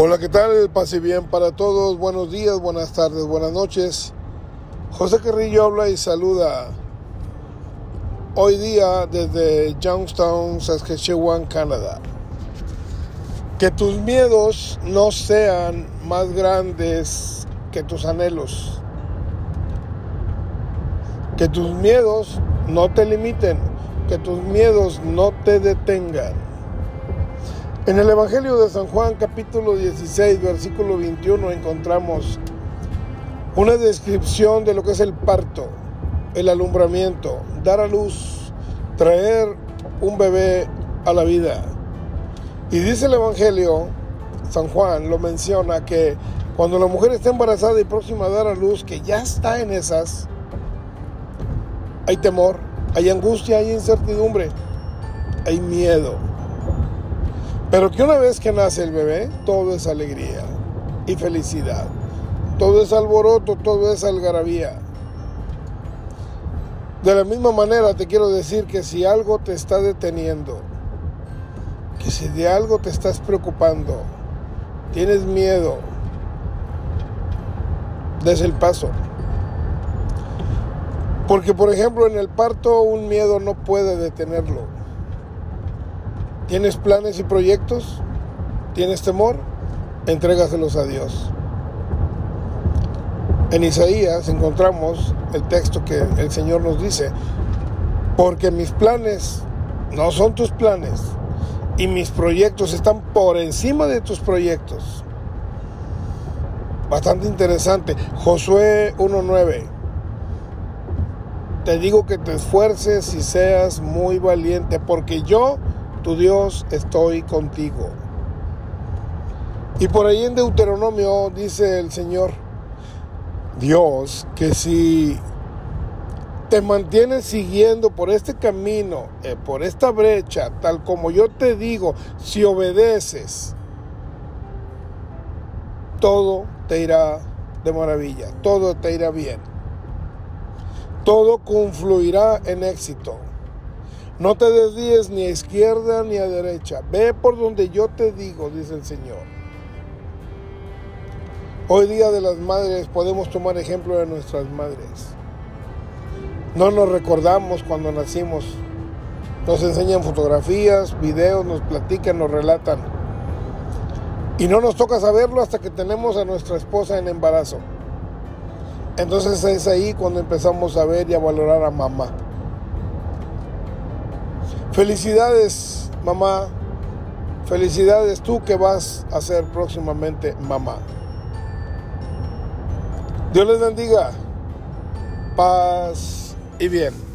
Hola, ¿qué tal? Pase bien para todos. Buenos días, buenas tardes, buenas noches. José Carrillo habla y saluda. Hoy día desde Youngstown, Saskatchewan, Canadá. Que tus miedos no sean más grandes que tus anhelos. Que tus miedos no te limiten. Que tus miedos no te detengan. En el Evangelio de San Juan capítulo 16 versículo 21 encontramos una descripción de lo que es el parto, el alumbramiento, dar a luz, traer un bebé a la vida. Y dice el Evangelio, San Juan lo menciona, que cuando la mujer está embarazada y próxima a dar a luz, que ya está en esas, hay temor, hay angustia, hay incertidumbre, hay miedo. Pero que una vez que nace el bebé, todo es alegría y felicidad. Todo es alboroto, todo es algarabía. De la misma manera te quiero decir que si algo te está deteniendo, que si de algo te estás preocupando, tienes miedo, des el paso. Porque por ejemplo en el parto un miedo no puede detenerlo. ¿Tienes planes y proyectos? ¿Tienes temor? Entrégaselos a Dios. En Isaías encontramos el texto que el Señor nos dice, porque mis planes no son tus planes y mis proyectos están por encima de tus proyectos. Bastante interesante. Josué 1.9. Te digo que te esfuerces y seas muy valiente, porque yo tu Dios, estoy contigo. Y por ahí en Deuteronomio dice el Señor, Dios, que si te mantienes siguiendo por este camino, eh, por esta brecha, tal como yo te digo, si obedeces, todo te irá de maravilla, todo te irá bien, todo confluirá en éxito. No te desvíes ni a izquierda ni a derecha. Ve por donde yo te digo, dice el Señor. Hoy día de las madres podemos tomar ejemplo de nuestras madres. No nos recordamos cuando nacimos. Nos enseñan fotografías, videos, nos platican, nos relatan. Y no nos toca saberlo hasta que tenemos a nuestra esposa en embarazo. Entonces es ahí cuando empezamos a ver y a valorar a mamá. Felicidades, mamá. Felicidades tú que vas a ser próximamente mamá. Dios les bendiga. Paz y bien.